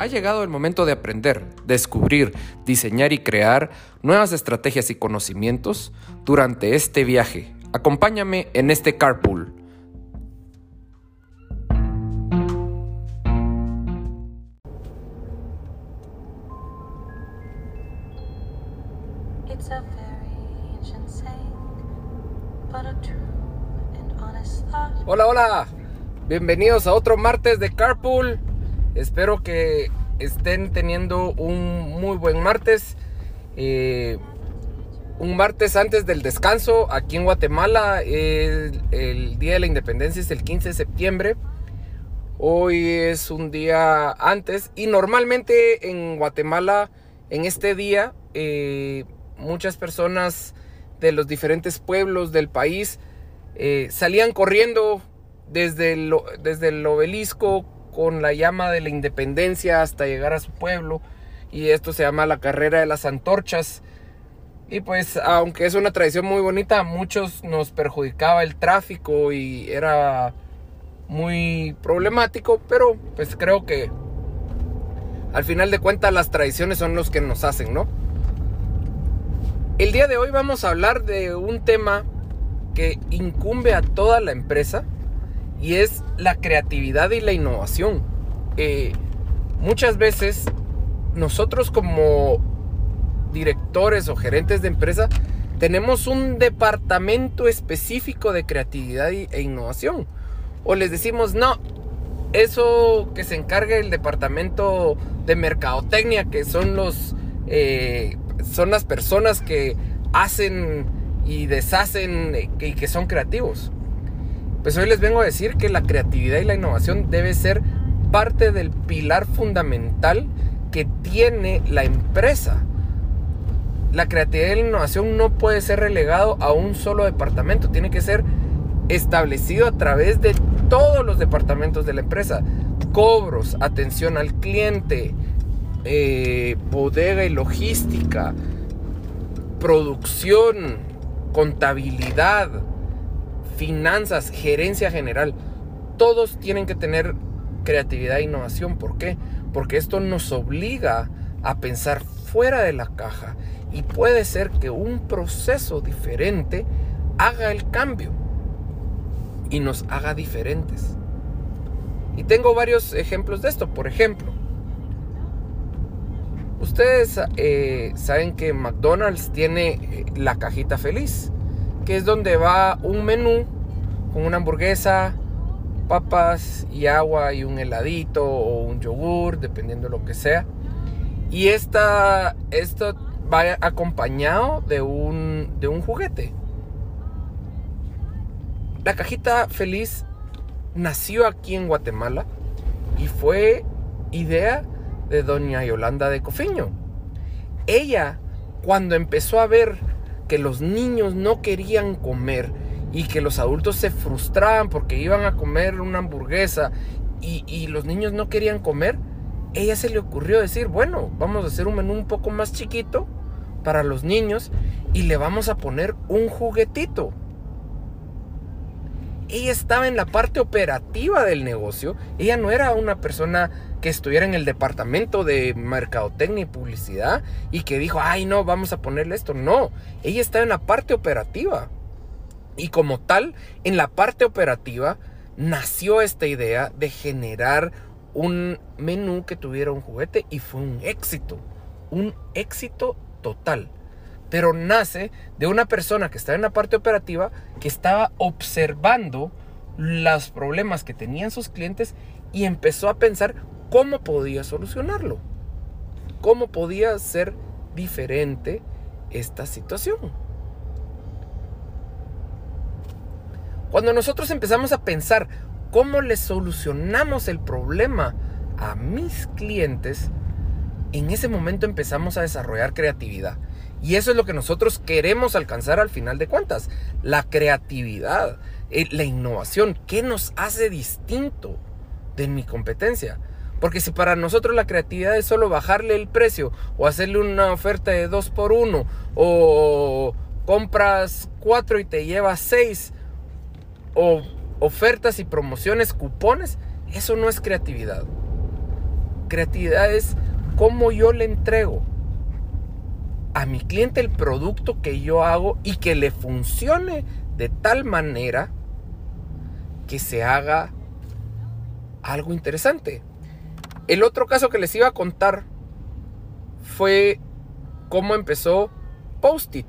Ha llegado el momento de aprender, descubrir, diseñar y crear nuevas estrategias y conocimientos durante este viaje. Acompáñame en este carpool. Hola, hola. Bienvenidos a otro martes de Carpool. Espero que estén teniendo un muy buen martes. Eh, un martes antes del descanso aquí en Guatemala. El, Día de la Independencia es el 15 de septiembre. Hoy es un día antes. Y normalmente en Guatemala, en este día, eh, muchas personas de los diferentes pueblos del país eh, salían corriendo desde desde el obelisco con la llama de la independencia hasta llegar a su pueblo. Y esto se llama la carrera de las antorchas. Y pues aunque es una tradición muy bonita, a muchos nos perjudicaba el tráfico y era muy problemático, pero pues creo que al final de cuentas las tradiciones son los que nos hacen, ¿no? El día de hoy vamos a hablar de un tema que incumbe a toda la empresa y es la creatividad y la innovación. Eh, muchas veces nosotros como directores o gerentes de empresa tenemos un departamento específico de creatividad e innovación. O les decimos, no, eso que se encargue el departamento de mercadotecnia, que son los eh, son las personas que hacen y deshacen eh, y que son creativos. Pues hoy les vengo a decir que la creatividad y la innovación debe ser parte del pilar fundamental que tiene la empresa. La creatividad y la innovación no puede ser relegado a un solo departamento, tiene que ser establecido a través de todos los departamentos de la empresa. Cobros, atención al cliente, eh, bodega y logística, producción, contabilidad, finanzas, gerencia general, todos tienen que tener creatividad e innovación. ¿Por qué? Porque esto nos obliga a pensar fuera de la caja y puede ser que un proceso diferente haga el cambio y nos haga diferentes. Y tengo varios ejemplos de esto. Por ejemplo, ustedes eh, saben que McDonald's tiene eh, la cajita feliz que es donde va un menú con una hamburguesa, papas y agua y un heladito o un yogur, dependiendo de lo que sea. Y esta, esto va acompañado de un, de un juguete. La cajita feliz nació aquí en Guatemala y fue idea de doña Yolanda de Cofiño. Ella, cuando empezó a ver que los niños no querían comer y que los adultos se frustraban porque iban a comer una hamburguesa y, los niños no querían comer, ella se le ocurrió decir, bueno, vamos a hacer un menú un poco más chiquito para los niños y le vamos a poner un juguetito. Ella estaba en la parte operativa del negocio, ella no era una persona que estuviera en el departamento de mercadotecnia y publicidad y que dijo, ay no, vamos a ponerle esto. No, ella estaba en la parte operativa. Y como tal, en la parte operativa nació esta idea de generar un menú que tuviera un juguete y fue un éxito, un éxito total. Pero nace de una persona que estaba en la parte operativa que estaba observando los problemas que tenían sus clientes y empezó a pensar cómo podía solucionarlo, cómo podía ser diferente esta situación. Cuando nosotros empezamos a pensar cómo le solucionamos el problema a mis clientes, en ese momento empezamos a desarrollar creatividad. Y eso es lo que nosotros queremos alcanzar al final de cuentas. La creatividad, eh, la innovación. ¿Qué nos hace distinto de mi competencia? Porque si para nosotros la creatividad es solo bajarle el precio o hacerle una oferta de 2 por 1 o compras 4 y te llevas 6 o ofertas y promociones, cupones, eso no es creatividad. Creatividad es cómo yo le entrego a mi cliente el producto que yo hago y que le funcione de tal manera que se haga algo interesante. El otro caso que les iba a contar fue cómo empezó Post-it.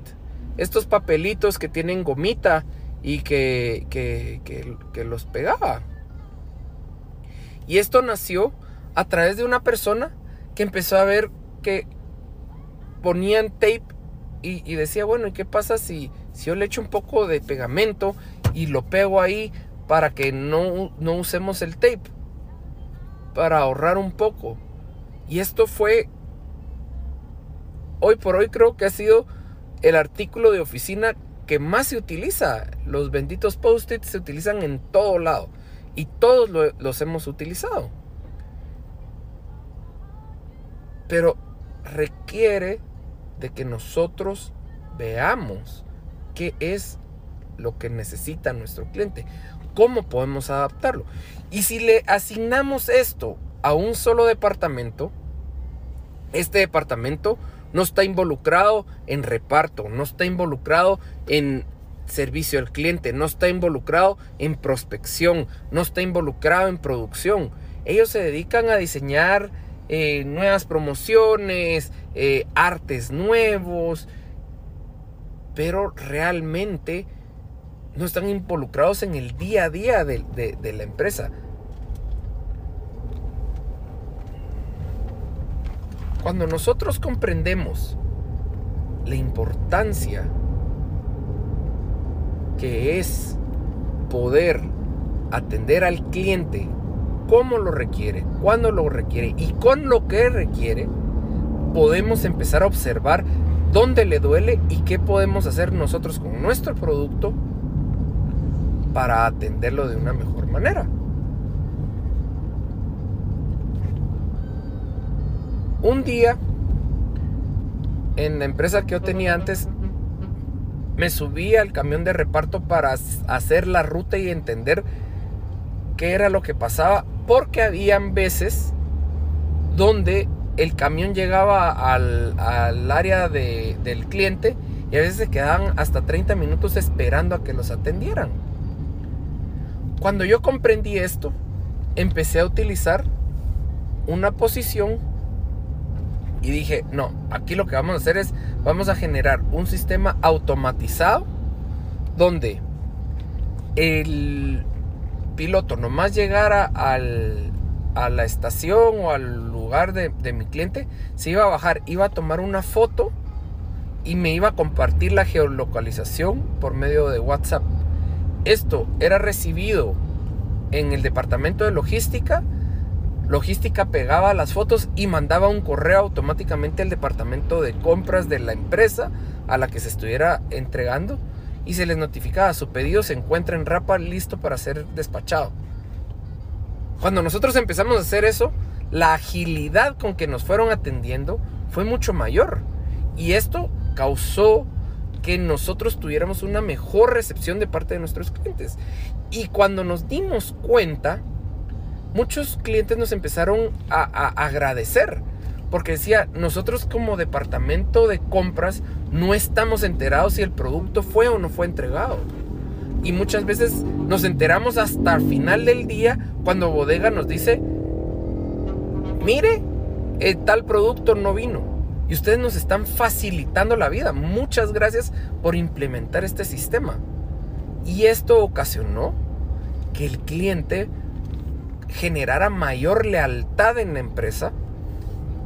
Estos papelitos que tienen gomita y que, que, los pegaba. Y esto nació a través de una persona que empezó a ver que ponían tape y, decía, bueno, ¿y qué pasa si, si yo le echo un poco de pegamento y lo pego ahí para que no, no usemos el tape? Para ahorrar un poco. Y esto fue, hoy por hoy creo que ha sido el artículo de oficina que más se utiliza. Los benditos post-its se utilizan en todo lado. Y todos los hemos utilizado. Pero requiere de que nosotros veamos qué es lo que necesita nuestro cliente. ¿Cómo podemos adaptarlo? Y si le asignamos esto a un solo departamento, este departamento no está involucrado en reparto, no está involucrado en servicio al cliente, no está involucrado en prospección, no está involucrado en producción. Ellos se dedican a diseñar eh, nuevas promociones, eh, artes nuevos, pero realmente no están involucrados en el día a día de la empresa. Cuando nosotros comprendemos la importancia que es poder atender al cliente como lo requiere, cuando lo requiere y con lo que requiere, podemos empezar a observar dónde le duele y qué podemos hacer nosotros con nuestro producto para atenderlo de una mejor manera. Un día, en la empresa que yo tenía antes, me subí al camión de reparto para hacer la ruta y entender qué era lo que pasaba, porque habían veces donde el camión llegaba al, área del cliente y a veces se quedaban hasta 30 minutos esperando a que los atendieran. Cuando yo comprendí esto, empecé a utilizar una posición y dije, no, aquí lo que vamos a hacer es, vamos a generar un sistema automatizado donde el piloto nomás llegara al, a la estación o al lugar de, de mi cliente, se iba a bajar, iba a tomar una foto y me iba a compartir la geolocalización por medio de WhatsApp. Esto era recibido en el departamento de logística Logística pegaba las fotos y mandaba un correo automáticamente al departamento de compras de la empresa a la que se estuviera entregando y se les notificaba su pedido se encuentra en Rapa listo para ser despachado. Cuando nosotros empezamos a hacer eso, la agilidad con que nos fueron atendiendo fue mucho mayor y esto causó que nosotros tuviéramos una mejor recepción de parte de nuestros clientes. Y cuando nos dimos cuenta, muchos clientes nos empezaron a, agradecer. Porque decía, nosotros como departamento de compras no estamos enterados si el producto fue o no fue entregado. Y muchas veces nos enteramos hasta el final del día cuando bodega nos dice, mire, el tal producto no vino. Y ustedes nos están facilitando la vida. Muchas gracias por implementar este sistema. Y esto ocasionó que el cliente generara mayor lealtad en la empresa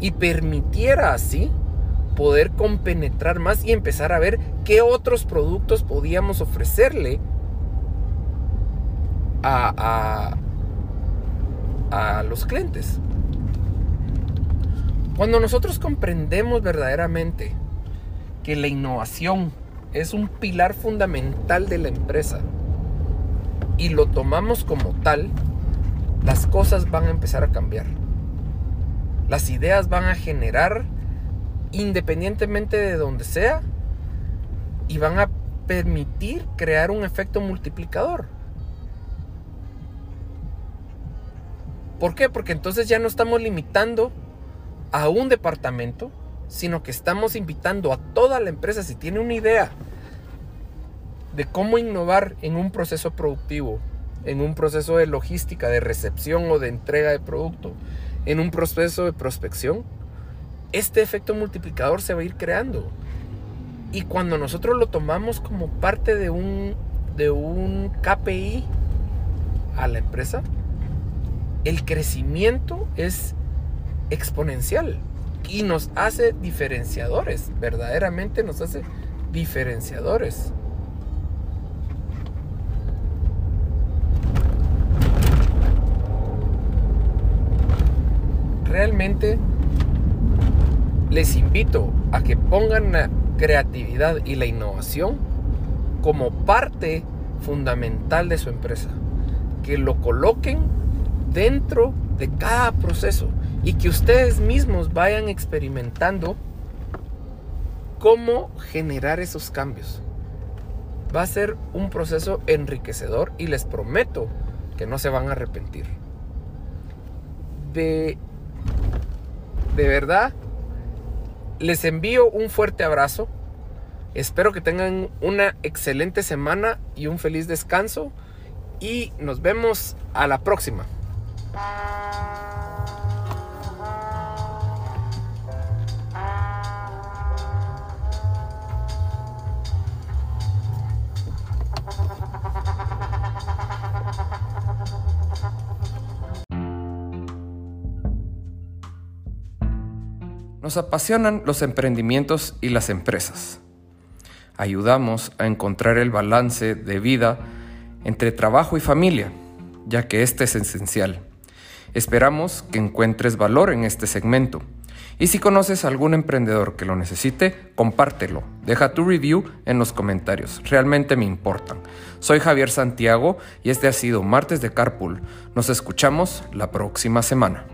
y permitiera así poder compenetrar más y empezar a ver qué otros productos podíamos ofrecerle a, a, a los clientes. Cuando nosotros comprendemos verdaderamente que la innovación es un pilar fundamental de la empresa y lo tomamos como tal, las cosas van a empezar a cambiar. Las ideas van a generar independientemente de donde sea y van a permitir crear un efecto multiplicador. ¿Por qué? Porque entonces ya no estamos limitando a un departamento, sino que estamos invitando a toda la empresa, si tiene una idea de cómo innovar en un proceso productivo, en un proceso de logística, de recepción o de entrega de producto, en un proceso de prospección, este efecto multiplicador se va a ir creando. Y cuando nosotros lo tomamos como parte de un, de un KPI a la empresa, el crecimiento es exponencial y nos hace diferenciadores, verdaderamente nos hace diferenciadores. Realmente les invito a que pongan la creatividad y la innovación como parte fundamental de su empresa. Que lo coloquen dentro de cada proceso y que ustedes mismos vayan experimentando cómo generar esos cambios. Va a ser un proceso enriquecedor y les prometo que no se van a arrepentir. De, de verdad, les envío un fuerte abrazo. Espero que tengan una excelente semana y un feliz descanso. Y nos vemos a la próxima. Nos apasionan los emprendimientos y las empresas. Ayudamos a encontrar el balance de vida entre trabajo y familia, ya que este es esencial. Esperamos que encuentres valor en este segmento. Y si conoces a algún emprendedor que lo necesite, compártelo. Deja tu review en los comentarios. Realmente me importan. Soy Javier Santiago y este ha sido Martes de Carpool. Nos escuchamos la próxima semana.